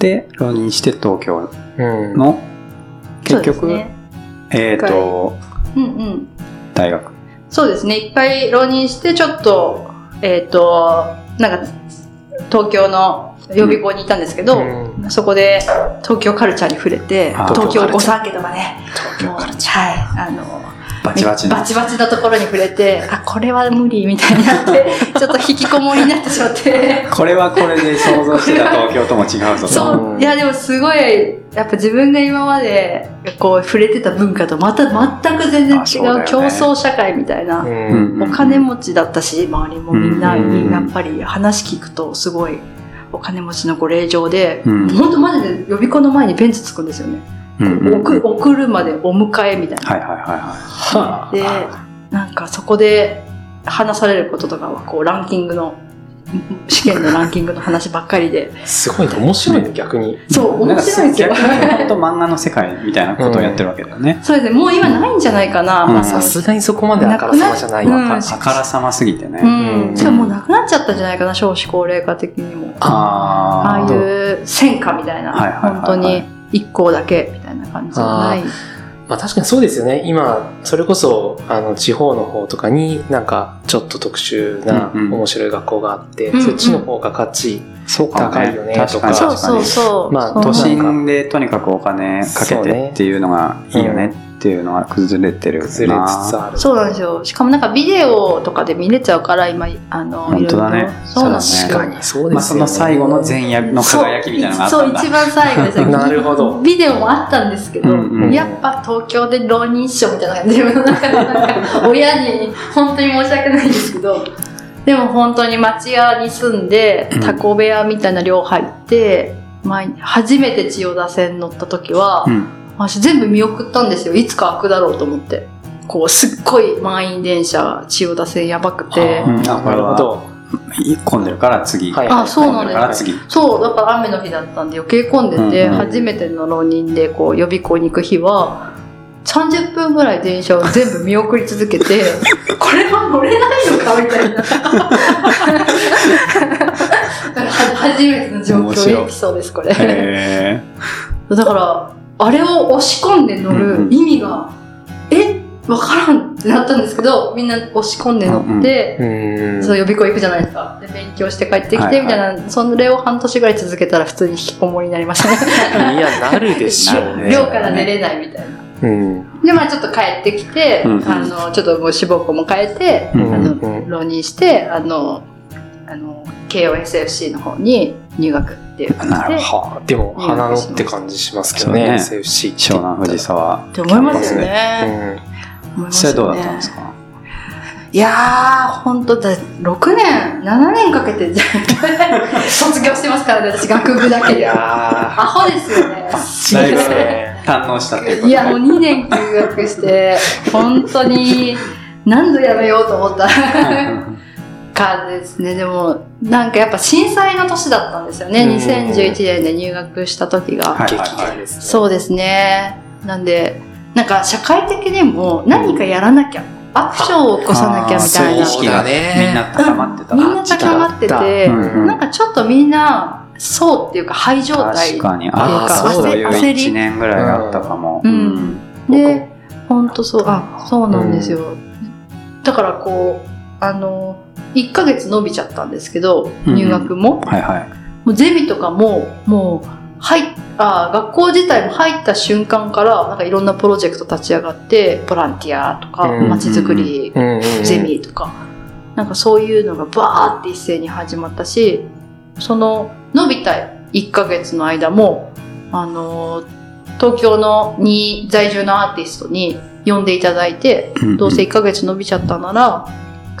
で、浪人して東京うん。の、結局、そうですねえっ、と、うんうん。大学。そうですね。一回浪人して、ちょっと、えっ、と、なんか、東京の予備校にいたんですけど、うんそこで東京カルチャーに触れて東京御三家とかね、東京カルチはい、あの、バチバチの。バチバチなところに触れて、あ、これは無理みたいになって、ちょっと引きこもりになってしまって。これはこれで想像してた東京とも違うぞと。そうう、いやでもすごい、やっぱ自分が今までこう触れてた文化とまた全く全然あそうね違う競争社会みたいな。うん。お金持ちだったし、周りもみんなにやっぱり話聞くとすごいお金持ちのご令嬢で、うん本当マジで予備校の前にベンツつくんですよね。うんうんうん送送るまでお迎えみたいな。はいはいはいははあで、なんかそこで話されることとかは、こう、ランキングの、試験のランキングの話ばっかりで。すごいね。面白いね、逆に。そう、い。なん面か白いんですよ。逆に本当漫画の世界みたいなことをやってるわけだよね。そうですね、もう今ないんじゃないかな。さすがにそこまであからさまじゃないうんわ。あからさますぎてね。うん。うんしかももうなくなっちゃったんじゃないかな、少子高齢化的にも。あああいう戦火みたいな、はいはいはいはい本当に一校だけみたいな感じじゃない。まあ確かにそうですよね。今、それこそ、あの、地方の方とかになんか、ちょっと特殊なうんうん面白い学校があって、うんうんそっちの方が価値、そうかもね高いよね確かにとかそうそう確かに。そう。まあそう都年心でとにかくお金かけてっていうのがいいよねっていうのが崩れてるな。崩れつつある。そうなんですよ。しかもなんかビデオとかで見れちゃうから、今、あの、本当だねそうなんです確かに、そうですよね。まあその最後の前夜の輝きみたいなのがあったんだ。そう、一番最後ですよ。なるほどビデオもあったんですけど、うんうんやっぱ東京で浪人師匠みたいな感じで、自分の中でなんか、親に本当に申し訳ないんですけど、でも本当に町屋に住んでうん、タコ部屋みたいな寮入って、前に初めて千代田線乗った時は、うん。私全部見送ったんですよ。いつか開くだろうと思って。こう、すっごい満員電車、千代田線やばくて。うんなるほど。混んでるから次。はいあそうなんです混んでるから次。そう、だから雨の日だったんで余計混んでて、うんうん初めての浪人でこう予備校に行く日は、30分ぐらい電車を全部見送り続けて、これは乗れないのかみたいな。は 初めての状況エピソードです、これ。へだから、あれを押し込んで乗る意味が、え？わからんってなったんですけど、みんな押し込んで乗って、うん。そう予備校行くじゃないですか。で、勉強して帰ってきはいはいて、みたいな、それを半年ぐらい続けたら普通に引きこもりになりましたね。いや、なるでしょうね。寮から寝れないみたいな。うん。で、まあちょっと帰ってきて、うんあの、ちょっともう志望校も変えて、うんあの、うん浪人して、あの、あの、KOSFC の方に入学っていう感じで。なるほはあ、でも、花のって感じしますけどね、そうね SFC 湘南藤沢。って思いますようね。ん。それどうだったんですかいやー、ほんとだ、6年、7年かけて 卒業してますからね、私学部だけで。アホですよね。ね。堪能したっていうこといや、もう2年休学して、本当に何度やめようと思った 感じですね。でも、なんかやっぱ震災の年だったんですよね。うん2011年で入学した時が。はい激減ですね。そうですね。なんで、なんか社会的にも何かやらなきゃ、アクションを起こさなきゃみたいな。意識がみんな高まってたみんな高まってて、うんなんかちょっとみんな、そうっていうか、廃状態。っていうか焦り1年ぐらいあったかも。うんで、ほんとそう、あ、そうなんですよ。だからこう、あの、1ヶ月伸びちゃったんですけど、うん入学も。はいはい。もうゼミとかも、もう、入っあ学校自体も入った瞬間から、なんかいろんなプロジェクト立ち上がって、ボランティアとか、うんまちづくり、ゼミとか、なんかそういうのがバーって一斉に始まったし、その伸びた1ヶ月の間も、あの、東京のに在住のアーティストに呼んでいただいて、うんどうせ1ヶ月伸びちゃったなら、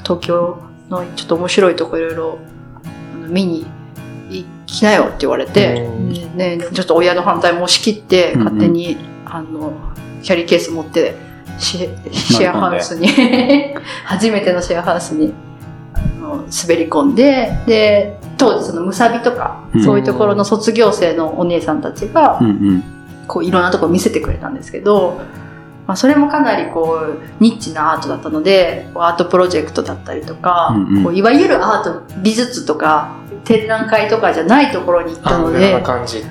東京のちょっと面白いとこいろいろ見に行きなよって言われて、うん。ね、ちょっと親の反対も押し切って、勝手に、あの、キャリーケース持って、シェアハウスに、初めてのシェアハウスにあの滑り込んで、で、当時そのムサビとか、うん。そういうところの卒業生のお姉さんたちが。こういろんなとこ見せてくれたんですけど、まあ、それもかなりこうニッチなアートだったのでアートプロジェクトだったりとか、うんうん。こういわゆるアート美術とか展覧会とかじゃないところに行ったあ、ので感じ。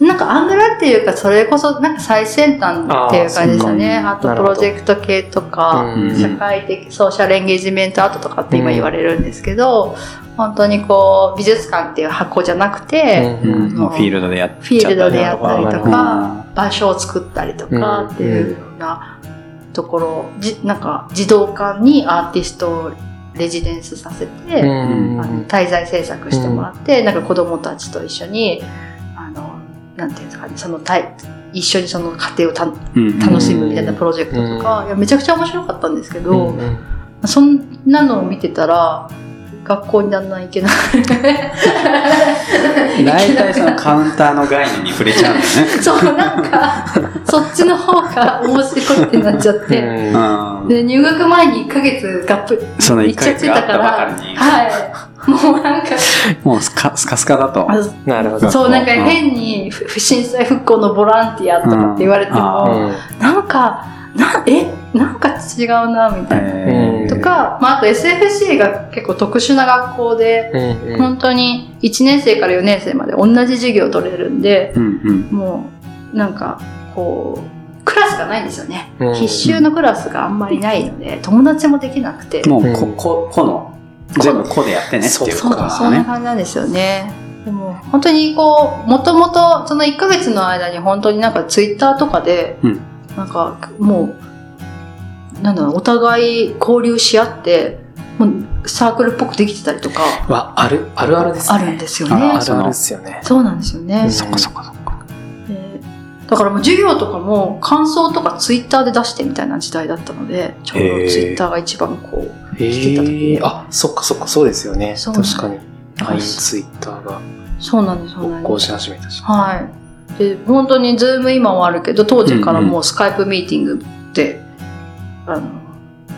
なんかアングラっていうか、それこそなんか最先端っていう感じですよね。あーあとプロジェクト系とか、うん社会的ソーシャルエンゲージメントアートとかって今言われるんですけど、本当にこう美術館っていう箱じゃなくて、うんフィールドでやったりとか、場所を作ったりとかうんっていうようなところ、じなんか児童館にアーティストをレジデンスさせて、うん。あの滞在制作してもらって、なんか子供たちと一緒に、あの、なんていうんですかね、そのたい一緒にその家庭をたうん。楽しむみたいなプロジェクトとか、いやめちゃくちゃ面白かったんですけど、そんなのを見てたら、学校にだんだん行けない。大体そのカウンターの概念に触れちゃうんだよね。そう、なんか、そっちの方が面白いってなっちゃって。うんで、入学前に1ヶ月がっぷりその1行っちゃってヶ月があったたか、ばからりに、はい。もうなんか、もうスカスカスカだと。あなるほど。そう、なんか変にふ震災復興のボランティアとかって言われてうんも、なんか、な、え、なんか違うな、みたいな。えーとか、まあ、あと SFC が結構特殊な学校で、本当に1年生から4年生まで同じ授業を取れるんで、うんうんもう、なんか、こう、クラスがないんですよね。うん必修のクラスがあんまりないので、友達もできなくて。もうこ、うんこ、この、全部こでやってねっていうそうことだそんなね。感じなんですよね。でも、本当にこう、もともと、その1ヶ月の間に本当になんかツイッターとかで、うんなんかもう、なんだろう、お互い交流し合って、もうサークルっぽくできてたりとか、わ、ある、あるあるですね。あるんですよあねあ。るあるですよね。そうなんですよね。うんそっかそっかそっか。でだからもう授業とかも感想とかツイッターで出してみたいな時代だったので、ちょうどツイッターが一番こう、へえ。あ、そっかそっか、そうですよね。そう確かに。あ LINE、ツイッターがそうなんです、そうなんです。し始めたし。はい。で、本当にズーム今もあるけど、当時からもうスカイプミーティングで、あの、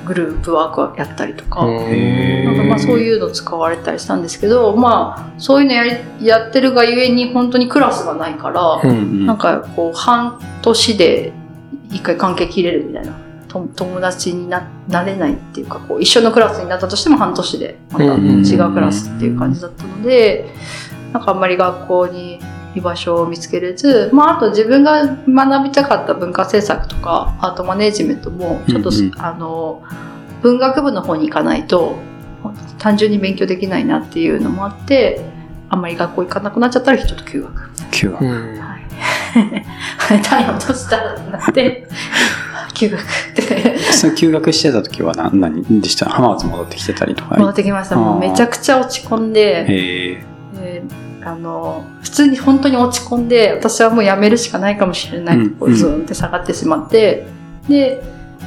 グループワークをやったりとか、なんかまあそういうの使われたりしたんですけど、まあそういうのやりやってるがゆえに本当にクラスがないから、うんうん。なんかこう半年で一回関係切れるみたいな。と友達にななれないっていうかこう一緒のクラスになったとしても半年でまた違うクラスっていう感じだったので、なんかあんまり学校に居場所を見つけれず、まあ、あと自分が学びたかった文化政策とかアートマネジメントもちょっと、うんうんあの文学部の方に行かないと単純に勉強できないなっていうのもあってあんまり学校行かなくなっちゃったらちょっと休学。9話。うんはい。単位落としたらなって、休学ってその休学してた時は何何でした？浜松戻ってきてたりとか？戻ってきました。もうめちゃくちゃ落ち込んで、あの、普通に本当に落ち込んで、私はもう辞めるしかないかもしれない。うんこうズーンって下がってしまって、で、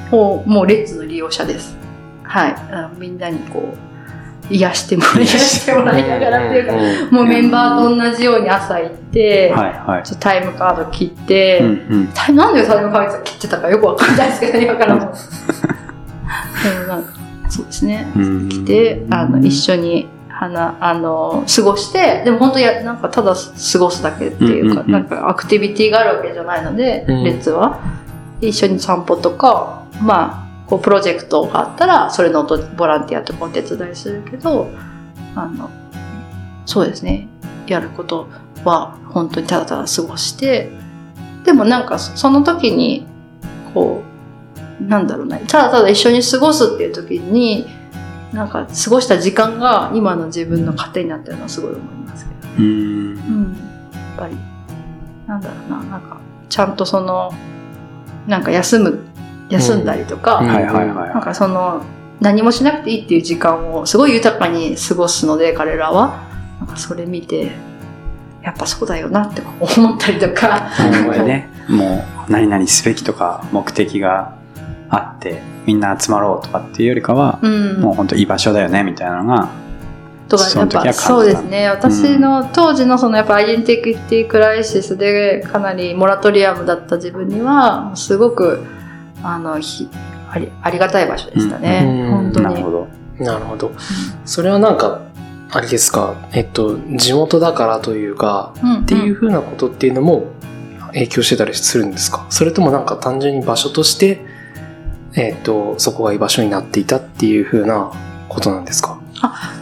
もう、もうレッツの利用者です。はい。あのみんなにこう、癒してもらい、癒してもらいながらっていうか、うんもうメンバーと同じように朝行って、はいはい。ちょっとタイムカード切って、うんうん。タイなんでタイムカード切ってたかよくわかんないですけどね、今からも。でもなんか、そうですね。うん来て、あの、一緒に、花、あの、過ごして、でも本当や、なんかただ過ごすだけっていうか、うんうんうんなんかアクティビティがあるわけじゃないので、うん列は。一緒に散歩とか、まあ、こう、プロジェクトがあったら、それのボランティアとかお手伝いするけど、あの、そうですね。やることは、本当にただただ過ごして、でもなんか、そその時に、こう、なんだろうね、ただただ一緒に過ごすっていう時に、なんか過ごした時間が今の自分の糧になってるのはすごい思いますけど。うん。うん。やっぱり、なんだろうな、なんか、ちゃんとその、なんか休む、休んだりとか、うんはいはいはいなんかその、何もしなくていいっていう時間をすごい豊かに過ごすので、彼らは。なんかそれ見て、やっぱそうだよなって思ったりとか。ね、もう何々すべきとか目的があって、みんな集まろうとかっていうよりかは、うん。もう本当居場所だよねみたいなのが、とか、やっその時は感じたぱそうですね。私の当時のそのやっぱアイデンティティクライシスでかなりモラトリアムだった自分には、すごく、あの、ひありありがたい場所でしたね。うん本当に。なるほど。なるほど。それはなんか、あれですか、えっと、地元だからというか、うんっていうふうなことっていうのも影響してたりするんですか？それともなんか単純に場所として、えっと、そこが居場所になっていたっていうふうなことなんですか？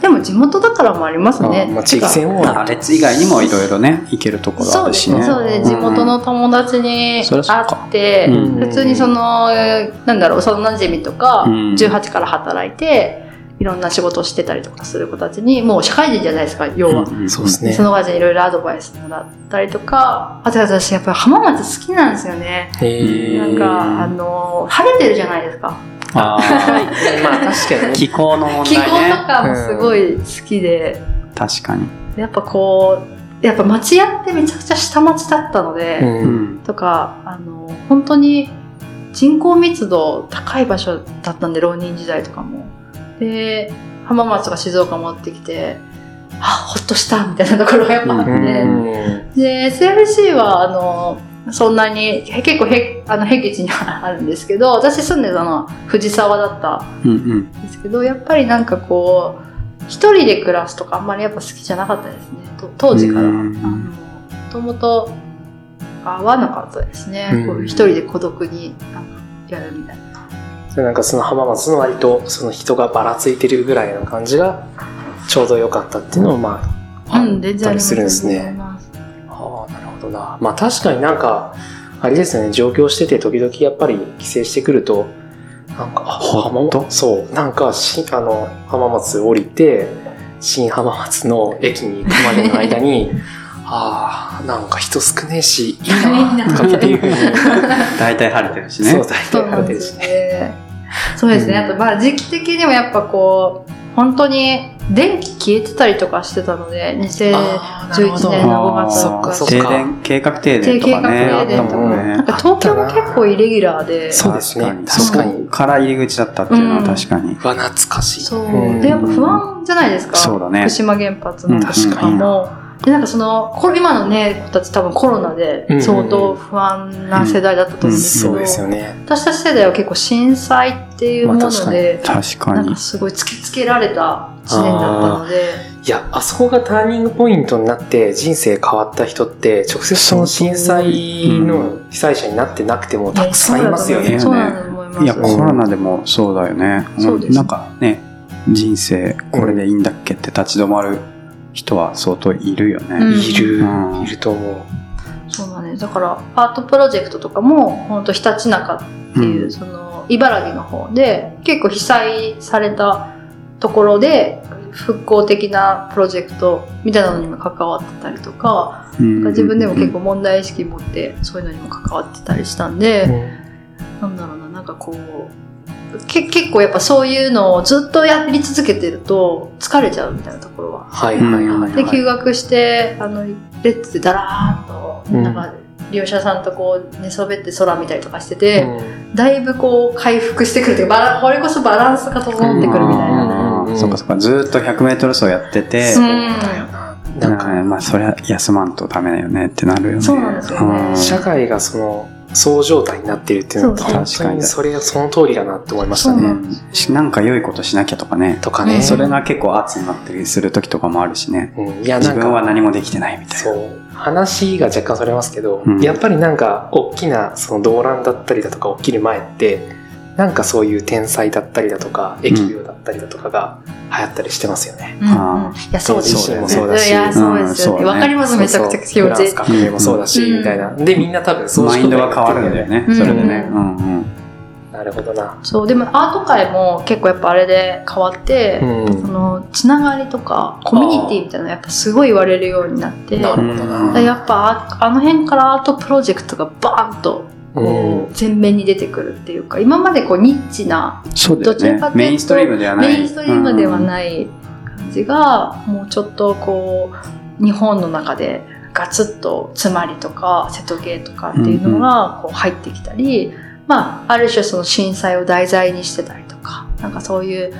でも地元だからもありますあね。まあ、地域性もまあ、列以外にもいろいろね、行けるところそうですね。あるしね。そうです。地元の友達に会って、うん普通にその、えーなんだろう、幼馴染とか、うん18から働いて、いろんな仕事をしてたりとかする子たちに、もう社会人じゃないですか、要は。んんそうですねその子たちにいろいろアドバイスもらったりとか、あと私やっぱり浜松好きなんですよね。へえなんか、あの、晴れてるじゃないですか。あまあ確かーにね気候の問気候題ね。とかもすごい好きで、確かに。やっぱこう、やっぱ町屋ってめちゃくちゃ下町だったので、ううんん。とか、あの、本当に人口密度高い場所だったんで、浪人時代とかも。で、浜松とか静岡持ってきて、あ、ほっとしたみたいなところがやっぱあって、うんで、SFC は、あの、そんなに、へ結構へ、あの、僻地にはあるんですけど、私住んでたのは藤沢だったうんうん。んですけど、やっぱりなんかこう、一人で暮らすとかあんまりやっぱ好きじゃなかったですね。と当時から。もともと合わなかったですね。うんこう一人で孤独になんかやるみたいな。それなんかその浜松の割とその人がばらついてるぐらいの感じがちょうど良かったっていうのもまああうん、全然ったりすするんですね。ああなるほどな。まあ確かになんかあれですよね。上京してて時々やっぱり帰省してくるとなんか浜松？そう。なんかしあの浜松降りて新浜松の駅に行くまでの間にああなんか人少ねえしいいなとかっていうふうに大体晴れてるしね。そ う大体晴れてるしね。そうですね。あと、まあ、時期的にもやっぱこう、本当に電気消えてたりとかしてたので、あーなるほど2011年の5月そとかっかそっか停電、計画停電と計かね。画停電とか、あったもんねなんか東京も結構イレギュラーで、そうですね確かに。確かにそこから入り口だったっていうのはうん確かに。うわ懐かしいそううんで、やっぱ不安じゃないですか。そうだね福島原発のうんとかも。で、なんかその、これ今のね、子たち多分コロナで相当不安な世代だったと思うんですけど、そうですよね。私たち世代は結構震災っていうものまあ確かで、確かに。なんか。すごい突きつけられた一年だったので、いや、あそこがターニングポイントになって人生変わった人って、直接その震災の被災者になってなくてもたくさんいますよね。そうなんだと思います。いや、コロナでもそうだよね。そうです。なんかね、人生これでいいんだっけって立ち止まる人は相当いるよね。うんいる、うんいると思う。そうなんです。だから、アートプロジェクトとかも、本当ひたちなかっていう、うんその、茨城の方で、結構被災されたところで、復興的なプロジェクトみたいなのにも関わってたりとか、うん自分でも結構問題意識持って、そういうのにも関わってたりしたんで、なんだろうな、なんかこう、け結構やっぱそういうのをずっとやり続けてると疲れちゃうみたいなところははいはいはい、で、はい。休学して、あの、レッツでだらーっと、うんなんか、利用者さんとこう、寝そべって空見たりとかしてて、うんだいぶこう、回復してくるというか、これこそバランスが整ってくるみたいな。あーそっかそっか。ずーっと100メートル走やってて、うんだよな。なんか、なんかね、まあそりゃ休まんとダメだよねってなるよね。そうなんですよねうん社会がその、そう状態になってるっていうのは、そう本そう当にそれがその通りだなって思いましたね。んなんか良いことしなきゃとかね。とかね。それが結構圧になったりする時とかもあるしね。うん、いや、自なんか、分は何もできてないみたいな。そう。話が若干それますけど、うんやっぱりなんか、大きなその動乱だったりだとか起きる前って、なんかそういう天才だったりだとか、疫病だったりだとかが流行ったりしてますよね。うんあうんいや、そうですよね。そうだしいや、そうですよね。うんそうねわかります、めちゃくちゃ気持ちいいフランス。革命もそうだし、うんみたいな。で、みんな多分そうマインドが変わるんだよね。うんそれでね。うんうん。なるほどな。そう、でもアート界も結構やっぱあれで変わって、うんその、つながりとか、コミュニティみたいなのやっぱすごい言われるようになって、なるほどな。でやっぱああの辺からアートプロジェクトがバーンとこう前面に出てくるっていうか今までこうニッチなどちらかという。とメインストリームではない。メインストリームではない感じが、もうちょっとこう日本の中でガツッとつまりとか瀬戸芸とかっていうのがこう入ってきたり、まあある種その震災を題材にしてたりとかなんかそういう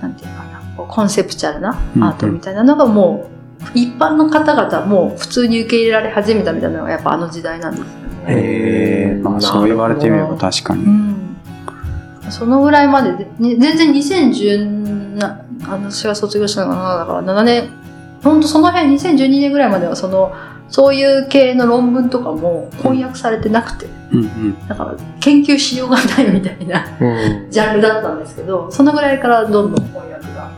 なんていうかなこうコンセプチュアルなアートみたいなのがもう一般の方々も普通に受け入れられ始めたみたいなのがやっぱあの時代なんですよね。へえまあそう言われてみれば確かに、うん、そのぐらいまでで、全然2010な私が卒業したのが7だから7年ほんとその辺2012年ぐらいまではそのそういう系の論文とかも翻訳されてなくて、うんうん。うん、だから研究しようがないみたいな、うん、ジャンルだったんですけどそのぐらいからどんどん翻訳が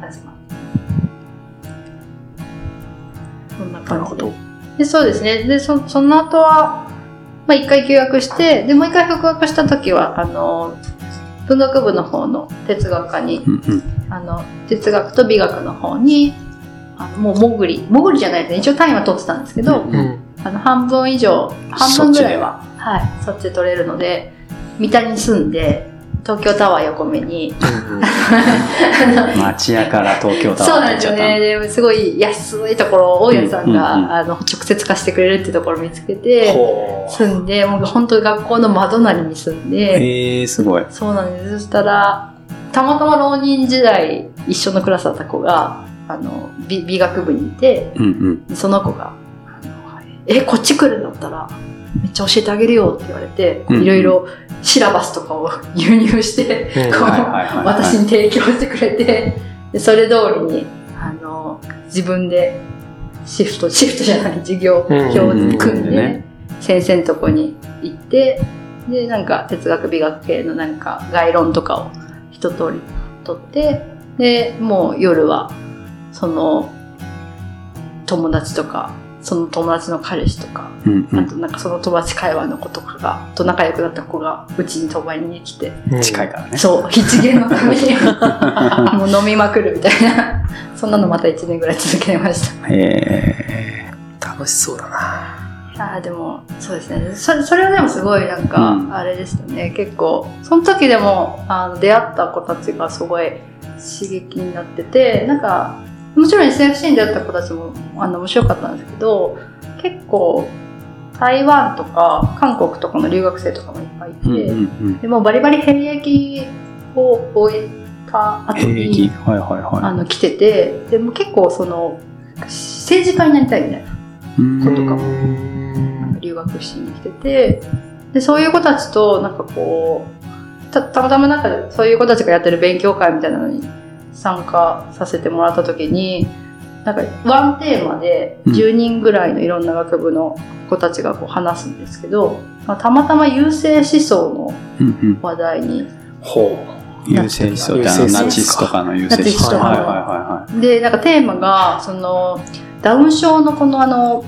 始まってそんな感じででそうですね。でそその後はまあ、一回休学してでもう一回復学した時はあの文学部の方の哲学科にうんうん。あの哲学と美学の方にあのもう潜り潜りじゃないですね一応単位は取ってたんですけど、うんうん。あの半分以上半分ぐらいははいそっちで取れるので三田に住んで東京タワー横目に。町屋から東京タワーそうなんですよね。ですごい安いところを大家さんが、うんうんうん。あの直接貸してくれるっていうところを見つけて。住んでもう本当に学校の窓なりに住んで、えー、すごい。そうなんです。そしたらたまたま浪人時代一緒のクラスだった子があの美美学部にいてうんうん。その子があの「えこっち来るんだったらめっちゃ教えてあげるよ」って言われていろいろシラバスとかを 輸入して、私に提供してくれてでそれ通りにあの自分でシフトシフトじゃない授業表を組んでね先生のとこに行ってでなんか哲学美学系のなんか概論とかを一通り取ってでもう夜はその友達とかその友達の彼氏とかうんうん。あとなんかその友達会話の子とかがと仲良くなった子がうちに泊まりに来て近いからね。そう七元のためにもう飲みまくるみたいな。そんなのまた1年ぐらい続けました。え。楽しそうだな。あーでもそうですね。それそれはでもすごいなんか、うん。あれでしたね。結構その時でもあの出会った子たちがすごい刺激になっててなんかもちろん SFC に出会った子たちもあの面白かったんですけど結構台湾とか韓国とかの留学生とかもいっぱいいて、ー、うんうんうん。でもバリバリ兵役を終えた後兵に役。はいはいあはの来ててでも結構その政治家になりたいみたいな。い。うんことかも留学しに来ててでそういう子たちとなんかこうたたまたまなんかそういう子たちがやってる勉強会みたいなのに参加させてもらった時になんかワンテーマでうん10人ぐらいのいろんな学部の子たちがこう話すんですけど、まあたまたま優勢思想のうんうん。話題にほ優勢思想ってあの優勢思想ナチスとかの優勢思ナチスとかの想はいはいはでなんかテーマがそのダウン症のこのあの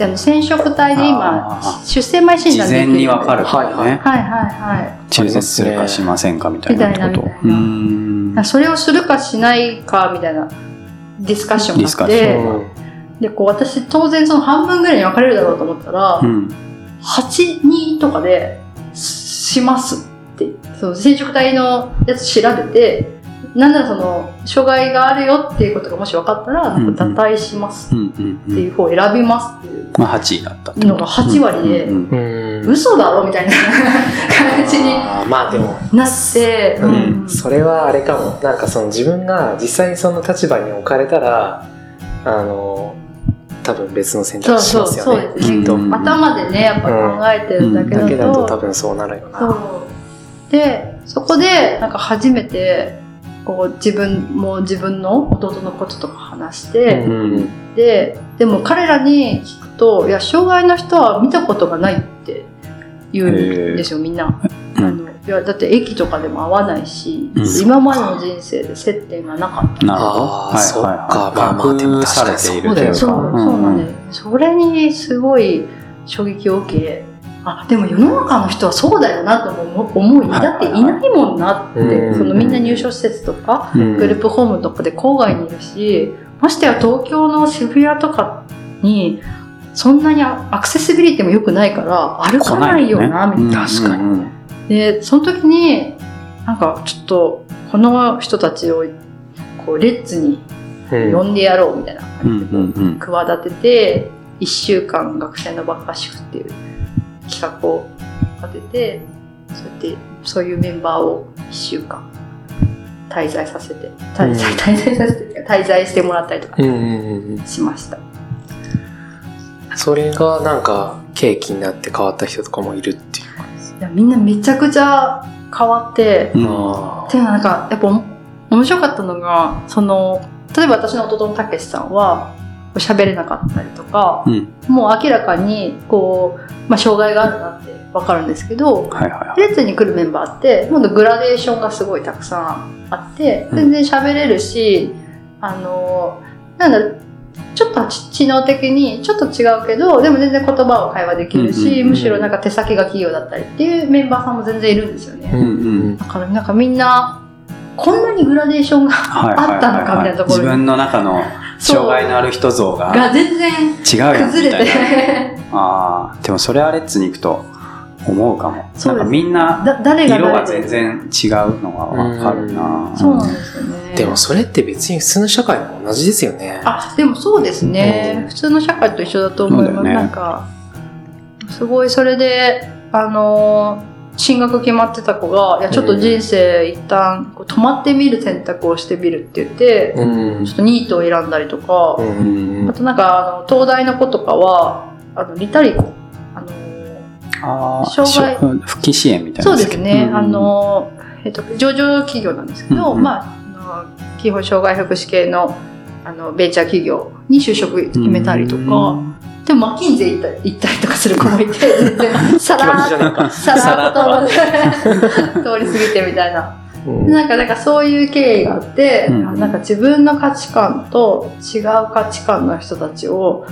あの染色体で今あ出生前いはい。診断事前にわかるからはいね。はいはいはい中絶するかしませんかみたいなこと。みたいなみたいなうん。それをするかしないかみたいなディスカッションがあって。でこう私当然その半分ぐらいに分かれるだろうと思ったら、うん。82とかでしますってその染色体のやつ調べてなんならその障害があるよっていうことがもし分かったらなんか堕胎しますってうん。いう方を選びますっていうまあ8位だったってのが8割で、嘘だろみたいな 感じにまあでも、なって、ううん。ん、それはあれかも。なんかその自分が実際にその立場に置かれたら、あの、多分別の選択肢しそうそうますよね。ですね、きっと頭でねやっぱ考えてるだけだと、だけだと多分そうなるよな。でそこでなんか初めてこう自分も自分の弟のこととか話して、うん。ででも彼らに聞くといや障害の人は見たことがないって言うんですよみんな。うんあのいやだって駅とかでも会わないし、うん今までの人生で接点がなかった。なるほど。はいそっはいかまあまあはい。でも隠されているというそう、か。そうなんです。それにすごい衝撃を受け、あ、でも世の中の人はそうだよなとも思い、はいだっていないもんなって、うんそのみんな入所施設とか、うんグループホームとかで郊外にいるし、ましてや東京の渋谷とかに、そんなにアクセシビリティも良くないから、歩かないよな、みたいな。確かに。に。で、その時に、なんかちょっと、この人たちを、こう、レッツにうん呼んでやろうみたいな。うん感じで。企てて1週間学生のバカ合宿っていう企画を立ててそうやってそういうメンバーを1週間滞在させて滞在,、うん。滞在させて滞在してもらったりとかうんうんうんうん。しました、それがなんか契機になって変わった人とかもいるっていうか。いやみんなめちゃくちゃ変わって、うんあでもなんかやっぱおも面白かったのがその例えば私の弟のたけしさんは喋れなかったりとか、うんもう明らかにこう、まあ、障害があるなってわかるんですけどはいはいはい。レッツに来るメンバーってもっとグラデーションがすごいたくさんあってうん全然喋れるし、あのなんだろうちちょっと知能的にちょっと違うけどでも全然言葉を会話できるし、むしろなんか手先が器用だったりっていうメンバーさんも全然いるんですよね、うんうんだからなんかみんなこんなにグラデーションがあったのかみたいなところに自分の中の障害のある人像がが全然違うやんみ崩れたいな。て。ああ、でもそれはレッツに行くと思うかも。そうですなんかみんなだ誰が色が全然違うのがわかるな。そうなんですよね。でもそれって別に普通の社会も同じですよね。あでもそうですね、うん。普通の社会と一緒だと思います、ね。なんかすごいそれであのー進学決まってた子がいやちょっと人生一旦こう止まってみる選択をしてみるって言って、うん。ちょっとニートを選んだりとか、うん。あとなんかあの東大の子とかはあのリタリコ障害。復帰支援みたいな。そうですね、うん。あの、えっと、上場企業なんですけど、うん。うんまあ、あの基本障害福祉系のあのベンチャー企業に就職決めたりとか、でもマッキンゼ行った行ったりとかする子もいて、全然さらと、さらっと。通り過ぎてみたいな。うん。なんか、なんかそういう経緯があって、うん。あなんか自分の価値観と違う価値観の人たちを、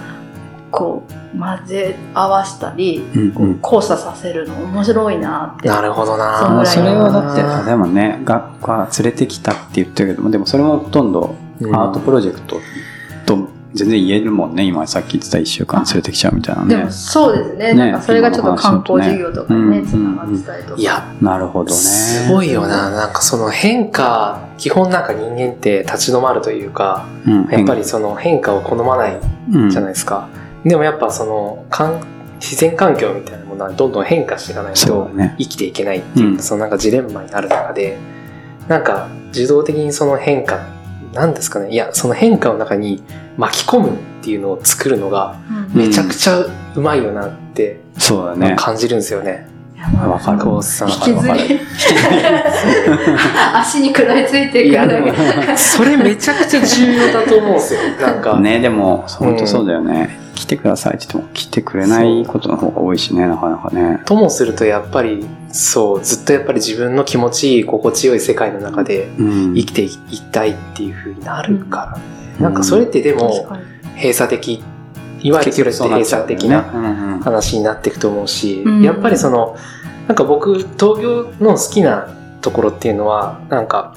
こう、混ぜ合わせたり、こううんうん交差させるの面白いなって。なるほどなそれはだって、あでもね、学科連れてきたって言ってるけども、でもそれもほとんどうんアートプロジェクトと全然言えるもんね。今さっき言ってた1週間連れてきちゃうみたいなねでも。そうですね。ねなんかそれがちょっと観光事業とかにね、うんつながってたりとか。いや、なるほどね。すごいよな。なんかその変化、基本なんか人間って立ち止まるというか、うん。やっぱりその変化を好まないうん、じゃないですか。でもやっぱその、かん自然環境みたいなものはどんどん変化していかないと。生きていけないっていう、うんそのなんかジレンマになる中で、なんか受動的にその変化、なんですかね。いや、その変化の中に巻き込むっていうのを作るのがうんめちゃくちゃうまいよなってそうだね。感じるんですよね。わかる。引きずり。足に食らいついていくだけも。、それめちゃくちゃ重要だと思うんですよ。なんか。ね、でも、本当そうだよね。来てくださいって言っても来てくれないことの方が多いしね、なかなかね。ともするとやっぱり、そう、ずっとやっぱり自分の気持ちいい、心地よい世界の中でうん。生きていきたいっていう風になるからね。うんなんかそれってで確も、閉鎖的、いわゆるそれって閉鎖的な話になっていくと思うし、うんやっぱりその、なんか僕、東京の好きなところっていうのは、なんか、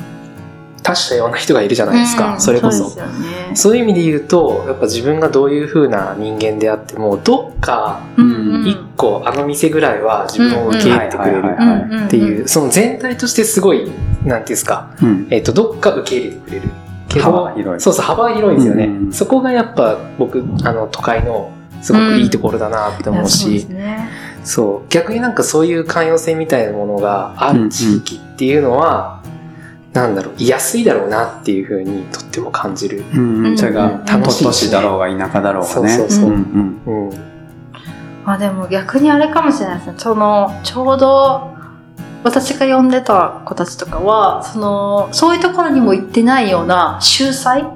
多種多様な人がいるじゃないですか、うんそれこそ。そういう意味で言うと、やっぱ自分がどういう風な人間であっても、どっか一個、あの店ぐらいは自分を受け入れてくれるっていう、その全体としてすごい、なんていうんですか、うん。えっ、と、どっか受け入れてくれる。けど幅が広いそうそう、幅が広いんですよね。うんそこがやっぱ僕、あの、都会のすごくいいところだなって思うし、そう逆になんかそういう寛容性みたいなものがある地域っていうのは、なんだろう、居やすいだろうなっていうふうにとっても感じる。うんうん。それが、楽しい都市だろうが田舎だろうがね。そうそうそううんうん。まあでも逆にあれかもしれないですね。その、ちょうど、私が呼んでた子たちとかは、その、そういうところにも行ってないような秀才を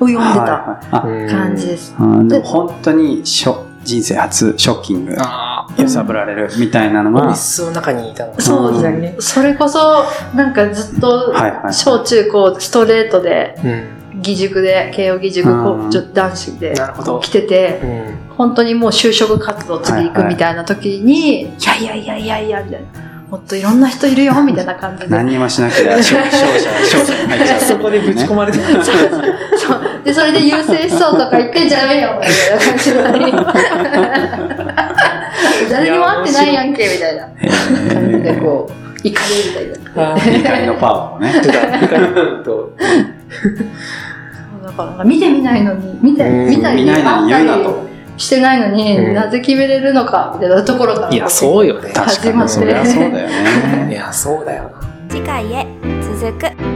呼んでた感じです。うんでも本当にショ人生初ショッキング、あ揺さぶられるみたいなのあ、オフィが、スの中にいたの。そううんね。それこそ、なんかずっとはいはい、小中高ストレートで、うん。義塾で、慶応義塾男子で来てて、うん。本当にもう就職活動次行くみたいな時に、いやいやいやいやいや、みたいな。もっといろんな人いるよ、みたいな感じで。何にもしなければ勝勝者、勝者に入っちゃう。そこでぶち込まれてた。そうで、それで優勢思想とか言ってんじゃねえよ、みたいな感じに。誰にも会ってないやんけ、みたいな感じで、こう、怒りみたいな。怒りのパワーをね。とか、とだからなんか見てみないのに、見て、うん見見ないのに言うなと。りしてないのに、うんなぜ決めれるのか、みたいなところから。いや、そうよね。確かに、そりゃそうだよね。いや、そうだよな。次回へ続く